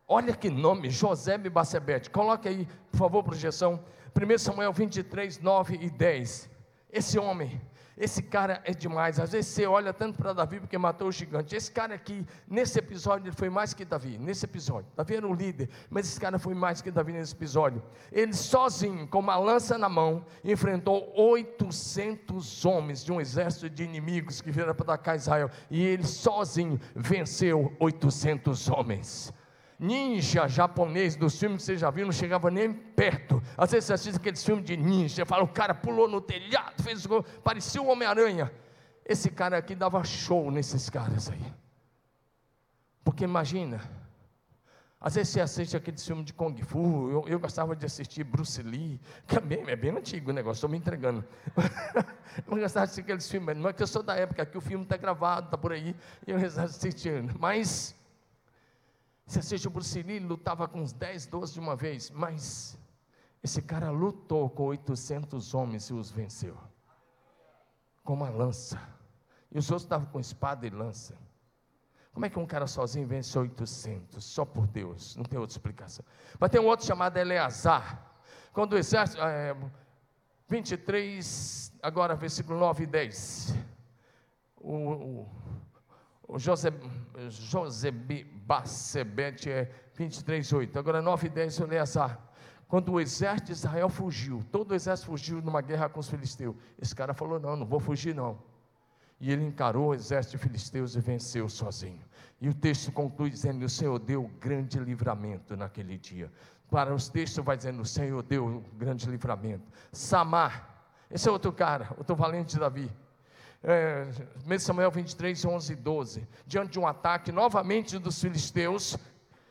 Olha que nome, Josebe Bacebete. Coloque aí, por favor, projeção. 1 Samuel 23, 9 e 10. Esse homem, esse cara é demais. Às vezes você olha tanto para Davi porque matou o gigante. Esse cara aqui, nesse episódio, ele foi mais que Davi. Nesse episódio, Davi era o líder, mas esse cara foi mais que Davi nesse episódio. Ele sozinho, com uma lança na mão, enfrentou 800 homens de um exército de inimigos que vieram para atacar Israel. E ele sozinho venceu 800 homens ninja japonês dos filmes que você já viu, não chegava nem perto. Às vezes você assiste aqueles filmes de ninja, fala, o cara pulou no telhado, fez parecia o Homem-Aranha. Esse cara aqui dava show nesses caras aí. Porque imagina, às vezes você assiste aquele filme de Kung Fu, eu, eu gostava de assistir Bruce Lee, que é bem, é bem antigo o negócio, estou me entregando. eu gostava de assistir aqueles filmes, não é que eu sou da época que o filme está gravado, está por aí, e eu assistindo. Mas você assiste o Bruce Lee, lutava com uns 10, 12 de uma vez, mas esse cara lutou com 800 homens e os venceu. Com uma lança. E os outros estavam com espada e lança. Como é que um cara sozinho vence 800? Só por Deus, não tem outra explicação. Mas tem um outro chamado Eleazar. Quando o exército. É, 23, agora versículo 9 e 10. O, o, o José, José Bacebete é 23, 8. Agora 9 e 10, Eleazar. Quando o exército de Israel fugiu, todo o exército fugiu numa guerra com os filisteus. Esse cara falou: Não, não vou fugir, não. E ele encarou o exército de filisteus e venceu sozinho. E o texto conclui dizendo: O Senhor deu grande livramento naquele dia. Para os textos vai dizendo: O Senhor deu grande livramento. Samar, esse é outro cara, outro valente de Davi é, 1 Samuel 23, 11 e 12, diante de um ataque novamente dos filisteus,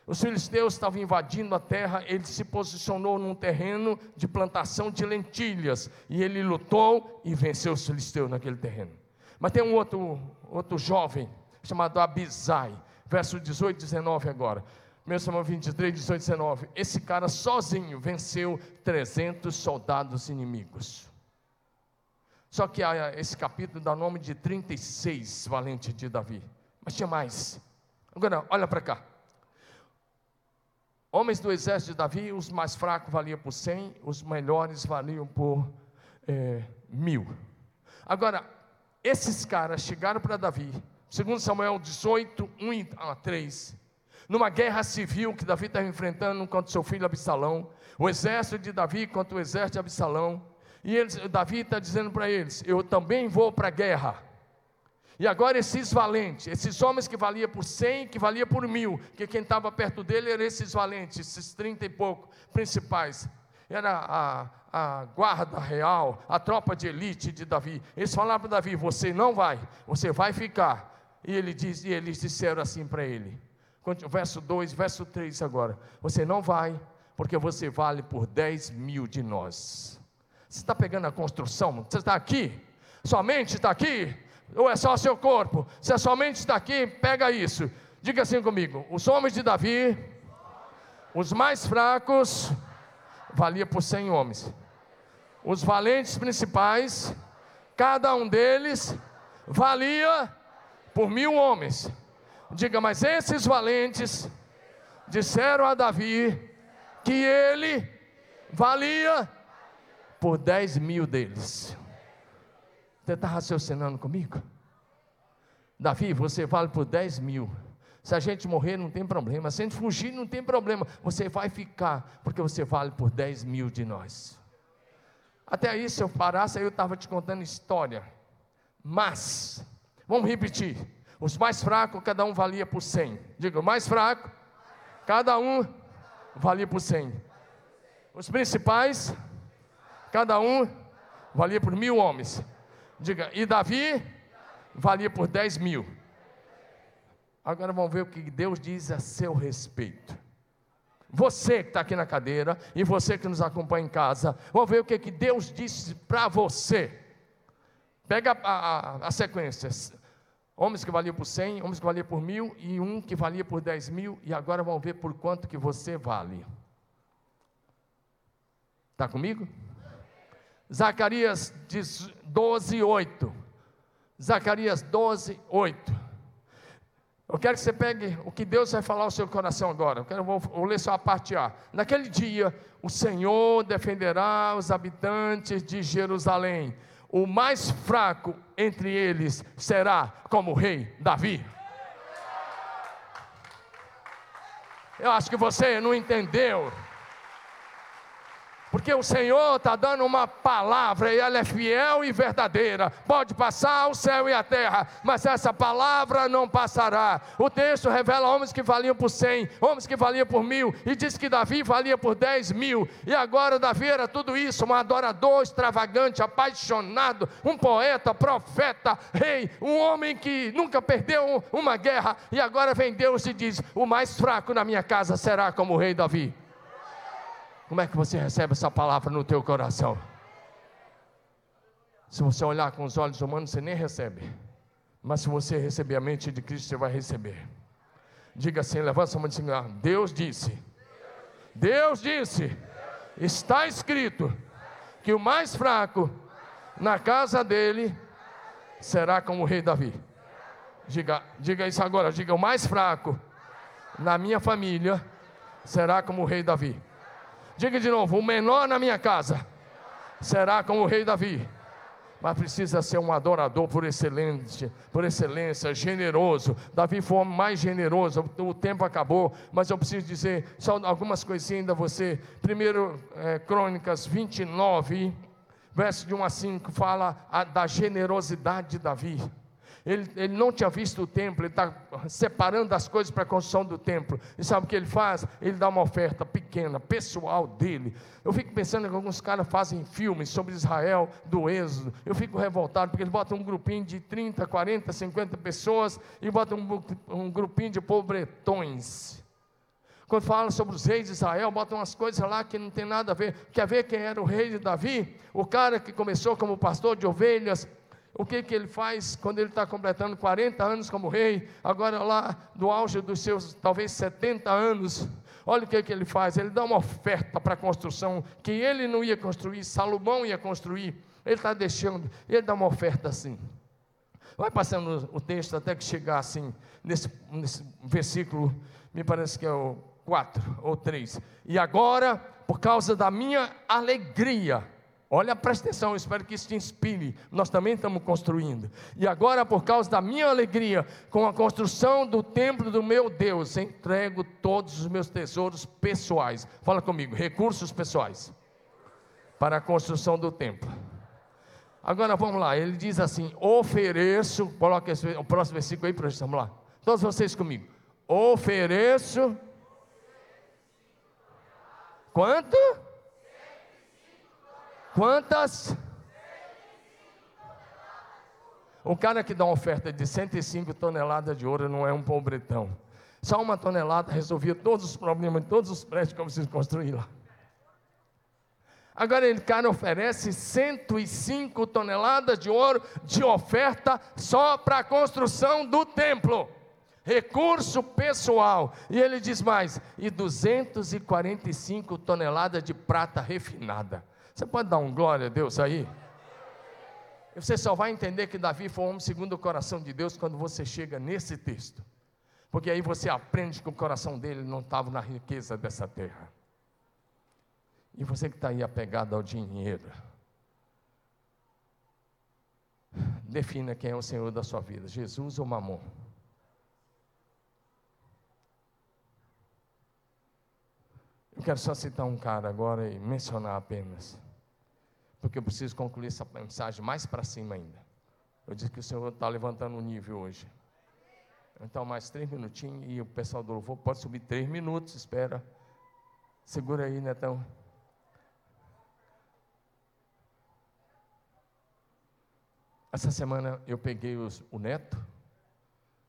os filisteus estavam invadindo a terra, ele se posicionou num terreno de plantação de lentilhas, e ele lutou e venceu os filisteus naquele terreno. Mas tem um outro, outro jovem, chamado Abisai, verso 18 e 19 agora. 1 Samuel 23, 18 e 19. Esse cara sozinho venceu 300 soldados inimigos. Só que esse capítulo dá nome de 36 valentes de Davi. Mas tinha mais. Agora, olha para cá. Homens do exército de Davi, os mais fracos valiam por cem, os melhores valiam por é, mil. Agora, esses caras chegaram para Davi, segundo Samuel 18, 1 a 3, numa guerra civil que Davi estava enfrentando contra seu filho Absalão, o exército de Davi contra o exército de Absalão, e eles, Davi está dizendo para eles: Eu também vou para a guerra. E agora esses valentes, esses homens que valia por cem, que valia por mil, que quem estava perto dele eram esses valentes, esses trinta e pouco principais. Era a, a guarda real, a tropa de elite de Davi. Eles falaram para Davi: Você não vai, você vai ficar. E, ele diz, e eles disseram assim para ele: verso 2, verso 3 agora: Você não vai, porque você vale por 10 mil de nós. Você está pegando a construção? Você está aqui? Sua mente está aqui? Ou é só seu corpo? Se a sua mente está aqui, pega isso. Diga assim comigo: os homens de Davi, os mais fracos, valia por cem homens. Os valentes principais, cada um deles valia por mil homens. Diga, mas esses valentes disseram a Davi que ele valia por dez mil deles. Você está raciocinando comigo? Davi, você vale por 10 mil. Se a gente morrer, não tem problema. Se a gente fugir, não tem problema. Você vai ficar, porque você vale por 10 mil de nós. Até aí, se eu parasse, eu estava te contando história. Mas, vamos repetir: os mais fracos, cada um valia por 100. Diga, o mais fraco, cada um valia por 100. Os principais, cada um valia por mil homens. Diga, e Davi valia por 10 mil. Agora vamos ver o que Deus diz a seu respeito. Você que está aqui na cadeira e você que nos acompanha em casa, vamos ver o que, que Deus disse para você. Pega a, a, a, sequência: homens que valiam por 100, homens que valiam por mil e um que valia por 10 mil. E agora vamos ver por quanto que você vale. Está comigo? Zacarias 12, 8. Zacarias 12, 8. Eu quero que você pegue o que Deus vai falar ao seu coração agora. Eu, quero, vou, vou ler só a parte A. Naquele dia, o Senhor defenderá os habitantes de Jerusalém. O mais fraco entre eles será como o rei Davi. Eu acho que você não entendeu. Porque o Senhor está dando uma palavra e ela é fiel e verdadeira. Pode passar o céu e a terra, mas essa palavra não passará. O texto revela homens que valiam por cem, homens que valiam por mil, e diz que Davi valia por dez mil. E agora Davi era tudo isso: um adorador extravagante, apaixonado, um poeta, profeta, rei, um homem que nunca perdeu uma guerra. E agora vem Deus e diz: O mais fraco na minha casa será como o rei Davi. Como é que você recebe essa palavra no teu coração? Se você olhar com os olhos humanos, você nem recebe. Mas se você receber a mente de Cristo, você vai receber. Diga assim, levanta a mão e diga, Deus disse. Deus disse. Está escrito que o mais fraco na casa dele será como o rei Davi. Diga, diga isso agora, diga o mais fraco na minha família será como o rei Davi. Diga de novo: o menor na minha casa será como o rei Davi. Mas precisa ser um adorador por excelência, por excelência, generoso. Davi foi o mais generoso. O tempo acabou, mas eu preciso dizer só algumas coisinhas ainda você. Primeiro, é, Crônicas 29, verso de 1 a 5, fala a, da generosidade de Davi. Ele, ele não tinha visto o templo, ele está separando as coisas para a construção do templo. E sabe o que ele faz? Ele dá uma oferta pequena, pessoal dele. Eu fico pensando que alguns caras fazem filmes sobre Israel do Êxodo. Eu fico revoltado, porque eles botam um grupinho de 30, 40, 50 pessoas e botam um, um grupinho de pobretões. Quando fala sobre os reis de Israel, botam umas coisas lá que não tem nada a ver. Quer ver quem era o rei de Davi? O cara que começou como pastor de ovelhas, o que, que ele faz quando ele está completando 40 anos como rei, agora lá do auge dos seus talvez 70 anos. Olha o que, que ele faz: ele dá uma oferta para a construção que ele não ia construir, Salomão ia construir. Ele está deixando, ele dá uma oferta assim. Vai passando o texto até que chegar assim, nesse, nesse versículo, me parece que é o quatro ou três. E agora, por causa da minha alegria, olha, presta atenção, espero que isso te inspire. Nós também estamos construindo. E agora, por causa da minha alegria, com a construção do templo do meu Deus, entrego todos os meus tesouros pessoais. Fala comigo, recursos pessoais para a construção do templo. Agora vamos lá, ele diz assim: ofereço, coloca o próximo versículo aí para gente, vamos lá. Todos vocês comigo. Ofereço. Quanto? Quantas? O cara que dá uma oferta de 105 toneladas de ouro não é um pobretão. Só uma tonelada resolvia todos os problemas de todos os prédios que preciso construir lá. Agora ele, cara, oferece 105 toneladas de ouro de oferta só para a construção do templo. Recurso pessoal. E ele diz mais: e 245 toneladas de prata refinada. Você pode dar um glória a Deus aí? Você só vai entender que Davi foi um homem segundo o coração de Deus quando você chega nesse texto. Porque aí você aprende que o coração dele não estava na riqueza dessa terra. E você que está aí apegado ao dinheiro, defina quem é o Senhor da sua vida: Jesus ou Mamon? Eu quero só citar um cara agora e mencionar apenas, porque eu preciso concluir essa mensagem mais para cima ainda. Eu disse que o Senhor está levantando o nível hoje. Então, mais três minutinhos e o pessoal do louvor pode subir três minutos, espera. Segura aí, Netão. Essa semana eu peguei os, o neto,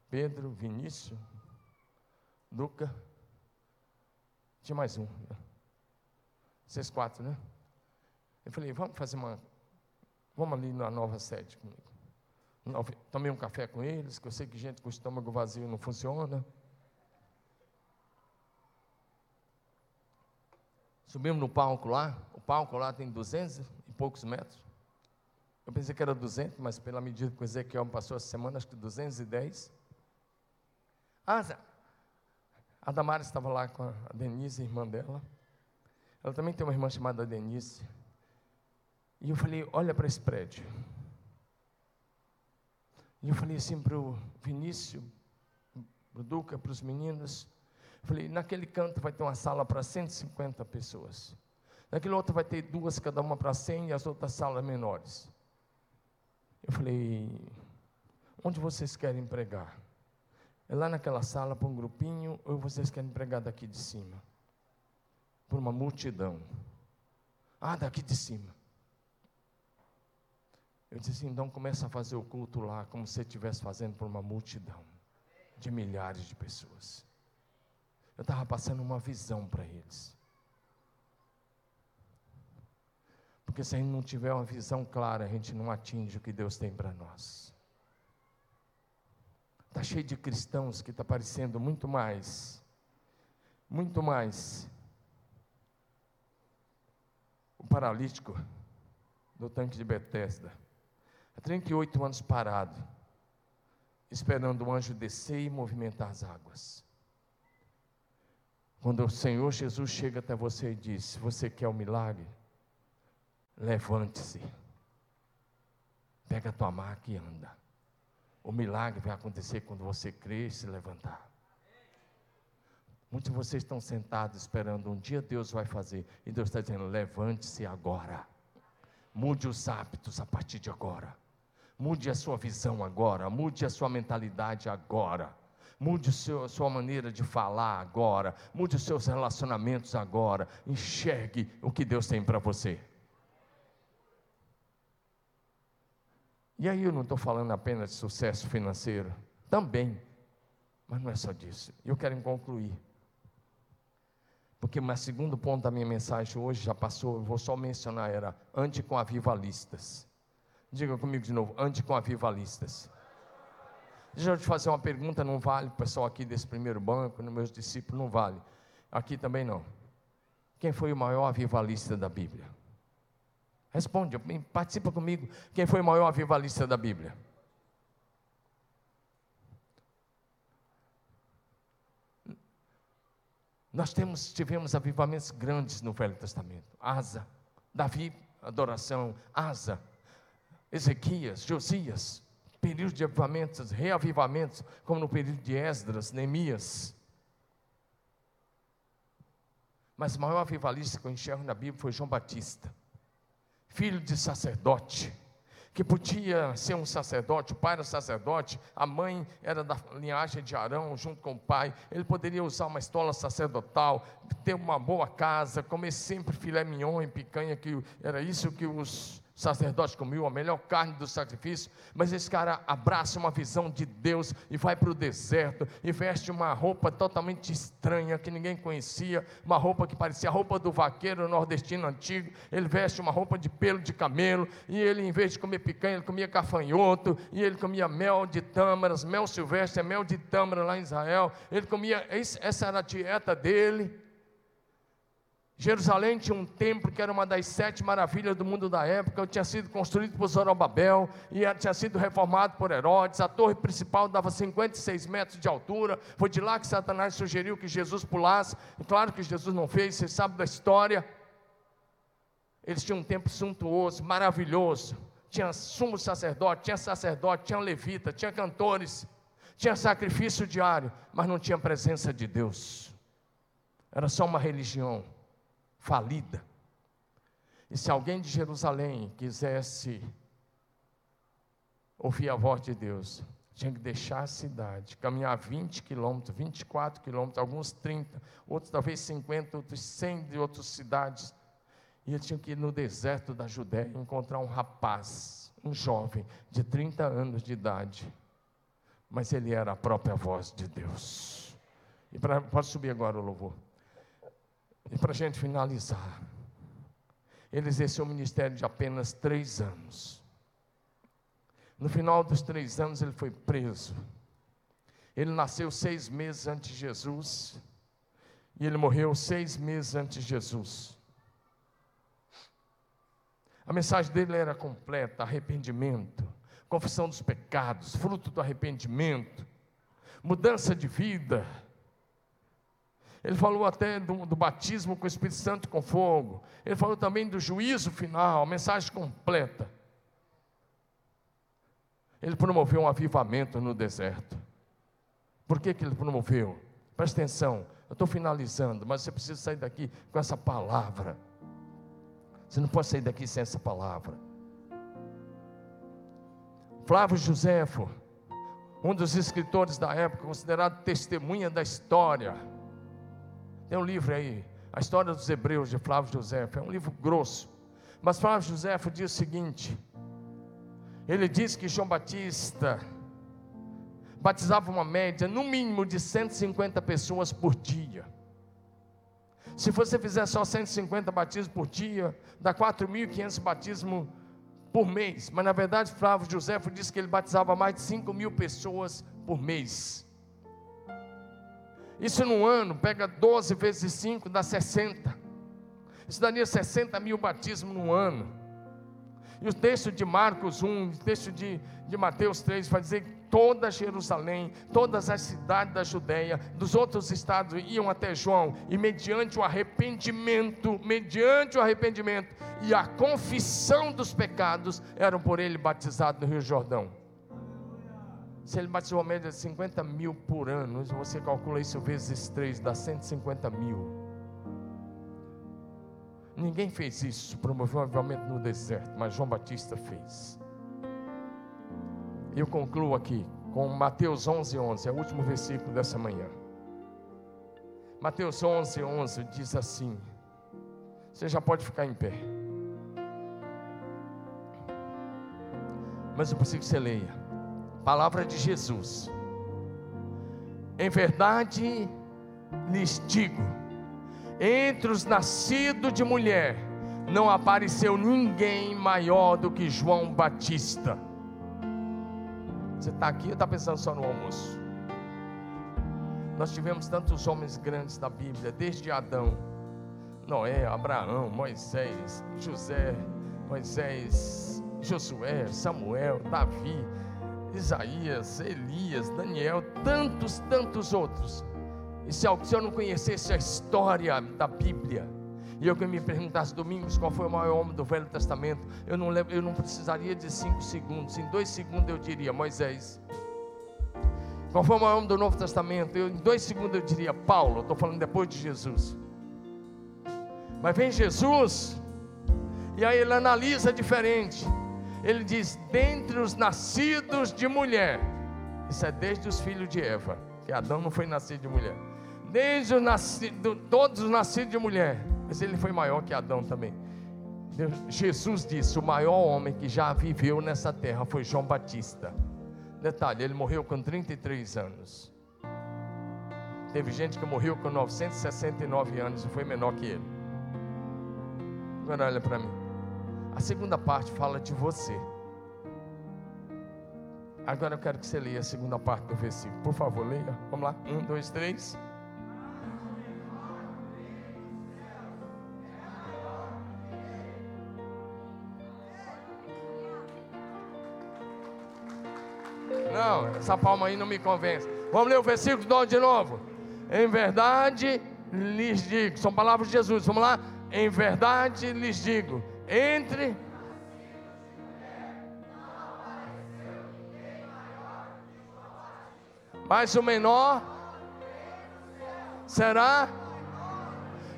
Pedro, Vinícius, Luca, tinha mais um, né? vocês quatro, né? Eu falei, vamos fazer uma, vamos ali na nova sede comigo. Tomei um café com eles, que eu sei que gente com estômago vazio não funciona. Subimos no palco lá, o palco lá tem duzentos e poucos metros. Eu pensei que era 200, mas pela medida que o Ezequiel passou essa semana, acho que 210. Ah, a Damares estava lá com a Denise, irmã dela. Ela também tem uma irmã chamada Denise. E eu falei, olha para esse prédio. E eu falei assim para o Vinícius, para o Duca, para os meninos. Falei, naquele canto vai ter uma sala para 150 pessoas. Naquele outro vai ter duas, cada uma para 100 e as outras salas menores. Eu falei, onde vocês querem pregar? É lá naquela sala para um grupinho ou vocês querem pregar daqui de cima? Por uma multidão. Ah, daqui de cima. Eu disse assim, então começa a fazer o culto lá como se estivesse fazendo por uma multidão de milhares de pessoas. Eu estava passando uma visão para eles. Porque se a gente não tiver uma visão clara, a gente não atinge o que Deus tem para nós. Está cheio de cristãos que está parecendo muito mais, muito mais. O paralítico do tanque de Betesda, há 38 anos parado, esperando o anjo descer e movimentar as águas. Quando o Senhor Jesus chega até você e diz: você quer o um milagre, Levante-se. Pega a tua maca e anda. O milagre vai acontecer quando você crer e se levantar. Muitos de vocês estão sentados esperando, um dia Deus vai fazer. E Deus está dizendo: levante-se agora. Mude os hábitos a partir de agora. Mude a sua visão agora. Mude a sua mentalidade agora. Mude a sua maneira de falar agora. Mude os seus relacionamentos agora. Enxergue o que Deus tem para você. E aí eu não estou falando apenas de sucesso financeiro, também, mas não é só disso. Eu quero concluir. Porque o segundo ponto da minha mensagem hoje já passou, eu vou só mencionar, era ante com avivalistas. Diga comigo de novo, ante com avivalistas. Deixa eu te fazer uma pergunta, não vale, pessoal aqui desse primeiro banco, meus discípulos, não vale. Aqui também não. Quem foi o maior avivalista da Bíblia? Responde, participa comigo. Quem foi o maior avivalista da Bíblia? Nós temos, tivemos avivamentos grandes no Velho Testamento. Asa, Davi, adoração, Asa, Ezequias, Josias, período de avivamentos, reavivamentos, como no período de Esdras, Neemias. Mas o maior avivalista que eu enxergo na Bíblia foi João Batista, filho de sacerdote que podia ser um sacerdote, o pai era sacerdote, a mãe era da linhagem de Arão, junto com o pai. Ele poderia usar uma estola sacerdotal, ter uma boa casa, comer sempre filé mignon e picanha, que era isso que os sacerdote comeu a melhor carne do sacrifício, mas esse cara abraça uma visão de Deus e vai para o deserto e veste uma roupa totalmente estranha que ninguém conhecia, uma roupa que parecia a roupa do vaqueiro nordestino antigo. Ele veste uma roupa de pelo de camelo e ele, em vez de comer picanha, ele comia cafanhoto e ele comia mel de tâmaras, mel silvestre, é mel de tâmara lá em Israel. Ele comia, essa era a dieta dele. Jerusalém tinha um templo que era uma das sete maravilhas do mundo da época, tinha sido construído por Zorobabel e tinha sido reformado por Herodes. A torre principal dava 56 metros de altura. Foi de lá que Satanás sugeriu que Jesus pulasse. Claro que Jesus não fez, você sabe da história. Eles tinham um templo suntuoso, maravilhoso. Tinha sumo sacerdote, tinha sacerdote, tinha levita, tinha cantores, tinha sacrifício diário, mas não tinha presença de Deus. Era só uma religião falida. E se alguém de Jerusalém quisesse ouvir a voz de Deus, tinha que deixar a cidade, caminhar 20 quilômetros, 24 quilômetros, alguns 30, outros talvez 50, outros 100 de outras cidades. E ele tinha que ir no deserto da Judéia encontrar um rapaz, um jovem de 30 anos de idade. Mas ele era a própria voz de Deus. E pra, pode subir agora o louvor. E para a gente finalizar, ele exerceu o ministério de apenas três anos. No final dos três anos, ele foi preso. Ele nasceu seis meses antes de Jesus. E ele morreu seis meses antes de Jesus. A mensagem dele era completa: arrependimento, confissão dos pecados, fruto do arrependimento, mudança de vida ele falou até do, do, batismo com o Espírito Santo com fogo. Ele falou também do juízo final, a mensagem completa. Ele promoveu um avivamento no deserto. Por que, que ele promoveu? Presta atenção, eu estou finalizando, mas você precisa sair daqui com essa palavra. Você não pode sair daqui sem essa palavra. Flávio Joséfo, um dos escritores da época, considerado testemunha da história, tem um livro aí, A História dos Hebreus, de Flávio José. É um livro grosso. Mas Flávio José diz o seguinte: ele diz que João Batista batizava uma média, no mínimo, de 150 pessoas por dia. Se você fizer só 150 batismos por dia, dá 4.500 batismos por mês. Mas na verdade, Flávio José disse que ele batizava mais de 5 mil pessoas por mês. Isso num ano, pega 12 vezes 5, dá 60. Isso daria 60 mil batismos no ano. E o texto de Marcos 1, o texto de, de Mateus 3, vai dizer que toda Jerusalém, todas as cidades da Judéia, dos outros estados iam até João, e mediante o arrependimento, mediante o arrependimento e a confissão dos pecados, eram por ele batizados no Rio Jordão. Se ele batizou uma média de 50 mil por ano, você calcula isso vezes 3, dá 150 mil. Ninguém fez isso, promoveu um avivamento no deserto, mas João Batista fez. Eu concluo aqui com Mateus 11, 11, é o último versículo dessa manhã. Mateus 11, 11 diz assim: Você já pode ficar em pé. Mas eu preciso que você leia. Palavra de Jesus. Em verdade lhes digo: entre os nascidos de mulher, não apareceu ninguém maior do que João Batista. Você está aqui ou está pensando só no almoço? Nós tivemos tantos homens grandes da Bíblia, desde Adão, Noé, Abraão, Moisés, José, Moisés, Josué, Samuel, Davi, Isaías, Elias, Daniel, tantos, tantos outros. E se eu não conhecesse a história da Bíblia, e eu que me perguntasse domingos qual foi o maior homem do Velho Testamento, eu não, eu não precisaria de cinco segundos, em dois segundos eu diria Moisés. Qual foi o maior homem do Novo Testamento? Eu, em dois segundos eu diria Paulo, estou falando depois de Jesus. Mas vem Jesus, e aí ele analisa diferente. Ele diz: dentre os nascidos de mulher, isso é desde os filhos de Eva, que Adão não foi nascido de mulher. Desde os nascido, todos os nascidos de mulher, mas ele foi maior que Adão também. Deus, Jesus disse: o maior homem que já viveu nessa terra foi João Batista. Detalhe, ele morreu com 33 anos. Teve gente que morreu com 969 anos e foi menor que ele. Agora olha para mim. A segunda parte fala de você. Agora eu quero que você leia a segunda parte do versículo. Por favor, leia. Vamos lá. Um, dois, três. Não, essa palma aí não me convence. Vamos ler o versículo de novo. Em verdade lhes digo, são palavras de Jesus. Vamos lá. Em verdade lhes digo, entre. Mas o menor será.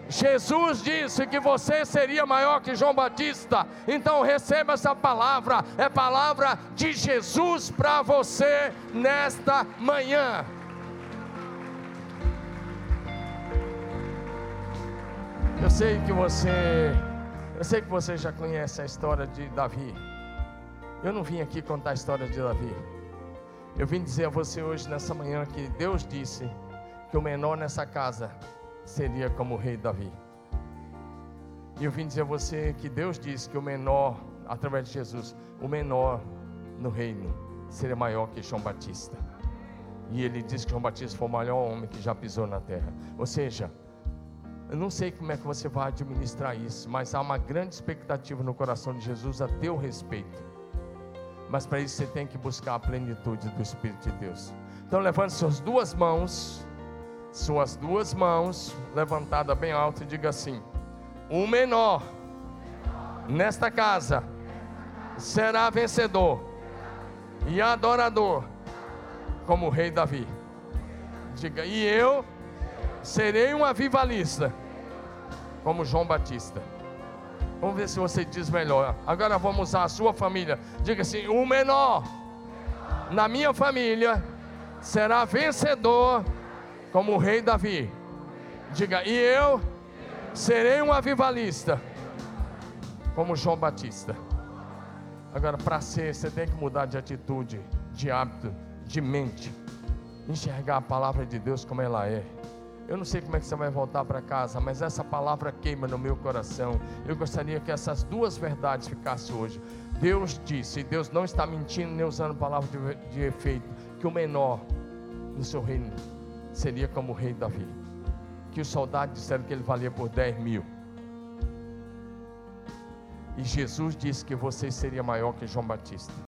Jesus disse que você seria maior que João Batista, então receba essa palavra, é palavra de Jesus para você nesta manhã. Eu sei que você, eu sei que você já conhece a história de Davi. Eu não vim aqui contar a história de Davi. Eu vim dizer a você hoje nessa manhã que Deus disse que o menor nessa casa seria como o rei Davi. E eu vim dizer a você que Deus disse que o menor, através de Jesus, o menor no reino seria maior que João Batista. E ele disse que João Batista foi o maior homem que já pisou na terra. Ou seja, eu não sei como é que você vai administrar isso, mas há uma grande expectativa no coração de Jesus a teu respeito. Mas para isso você tem que buscar a plenitude do Espírito de Deus. Então levante suas duas mãos suas duas mãos levantadas bem alto e diga assim: O menor nesta casa será vencedor e adorador, como o rei Davi. Diga, e eu serei um avivalista, como João Batista. Vamos ver se você diz melhor. Agora vamos usar a sua família. Diga assim: o menor na minha família será vencedor como o rei Davi. Diga, e eu serei um avivalista, como João Batista. Agora, para ser, você tem que mudar de atitude, de hábito, de mente, enxergar a palavra de Deus como ela é. Eu não sei como é que você vai voltar para casa, mas essa palavra queima no meu coração. Eu gostaria que essas duas verdades ficassem hoje. Deus disse, e Deus não está mentindo nem usando palavra de, de efeito, que o menor no seu reino seria como o rei Davi. Que os soldados disseram que ele valia por 10 mil. E Jesus disse que você seria maior que João Batista.